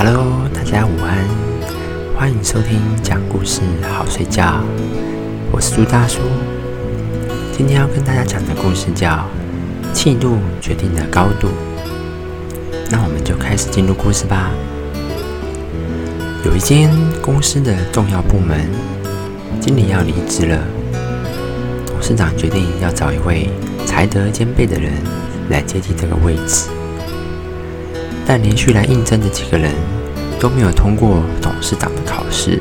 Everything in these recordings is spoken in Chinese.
哈喽，大家午安，欢迎收听讲故事好睡觉，我是朱大叔。今天要跟大家讲的故事叫《气度决定了高度》。那我们就开始进入故事吧。有一间公司的重要部门，经理要离职了，董事长决定要找一位才德兼备的人来接替这个位置。但连续来应征的几个人。都没有通过董事长的考试。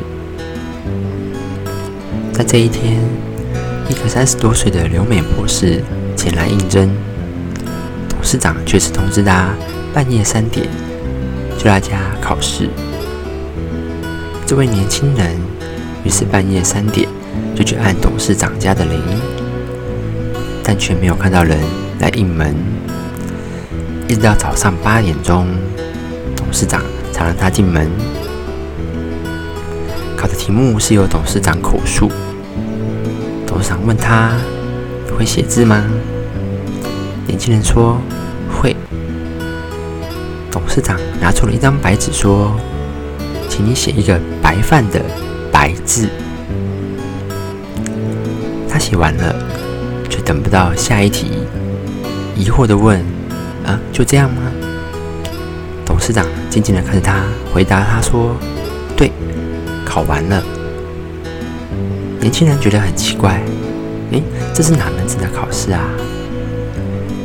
在这一天，一个三十多岁的留美博士前来应征，董事长却是通知他半夜三点就来家考试。这位年轻人于是半夜三点就去按董事长家的铃，但却没有看到人来应门，一直到早上八点钟，董事长。想让他进门。考的题目是由董事长口述。董事长问他：“会写字吗？”年轻人说：“会。”董事长拿出了一张白纸说：“请你写一个白饭的‘白’字。”他写完了，却等不到下一题，疑惑的问：“啊，就这样吗？”董事长静静的看着他，回答他说：“对，考完了。”年轻人觉得很奇怪，诶，这是哪门子的考试啊？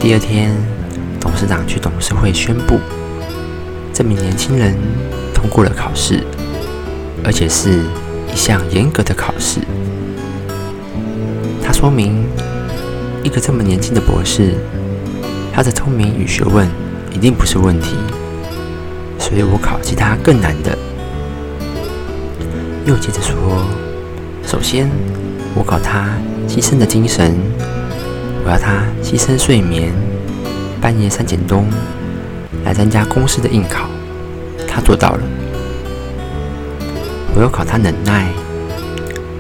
第二天，董事长去董事会宣布，这名年轻人通过了考试，而且是一项严格的考试。他说明，一个这么年轻的博士，他的聪明与学问一定不是问题。所以我考其他更难的。又接着说，首先我考他牺牲的精神，我要他牺牲睡眠，半夜三点钟来参加公司的应考，他做到了。我要考他忍耐，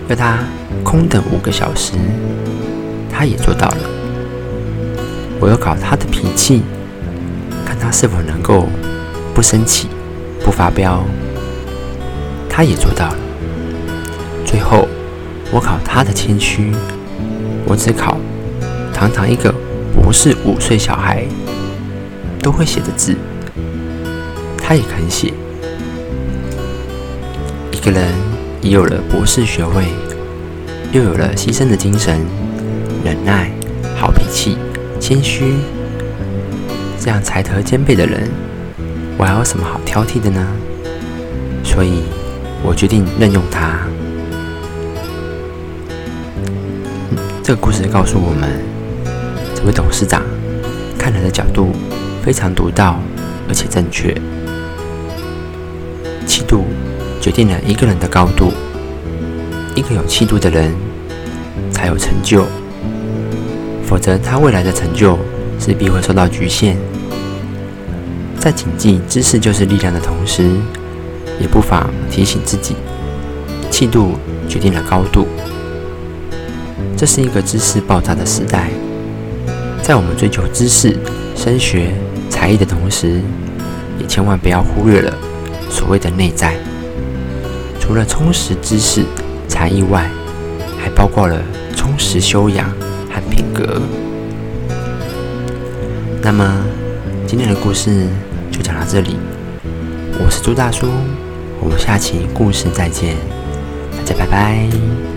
要他空等五个小时，他也做到了。我要考他的脾气，看他是否能够。不生气，不发飙，他也做到了。最后，我考他的谦虚，我只考堂堂一个博士五岁小孩都会写的字，他也肯写。一个人已有了博士学位，又有了牺牲的精神、忍耐、好脾气、谦虚，这样才德兼备的人。我还有什么好挑剔的呢？所以，我决定任用他。这个故事告诉我们，这位董事长看人的角度非常独到，而且正确。气度决定了一个人的高度，一个有气度的人才有成就，否则他未来的成就势必会受到局限。在谨记知识就是力量的同时，也不妨提醒自己：气度决定了高度。这是一个知识爆炸的时代，在我们追求知识、升学、才艺的同时，也千万不要忽略了所谓的内在。除了充实知识、才艺外，还包括了充实修养和品格。那么，今天的故事。讲到这里，我是朱大叔，我们下期故事再见，大家拜拜。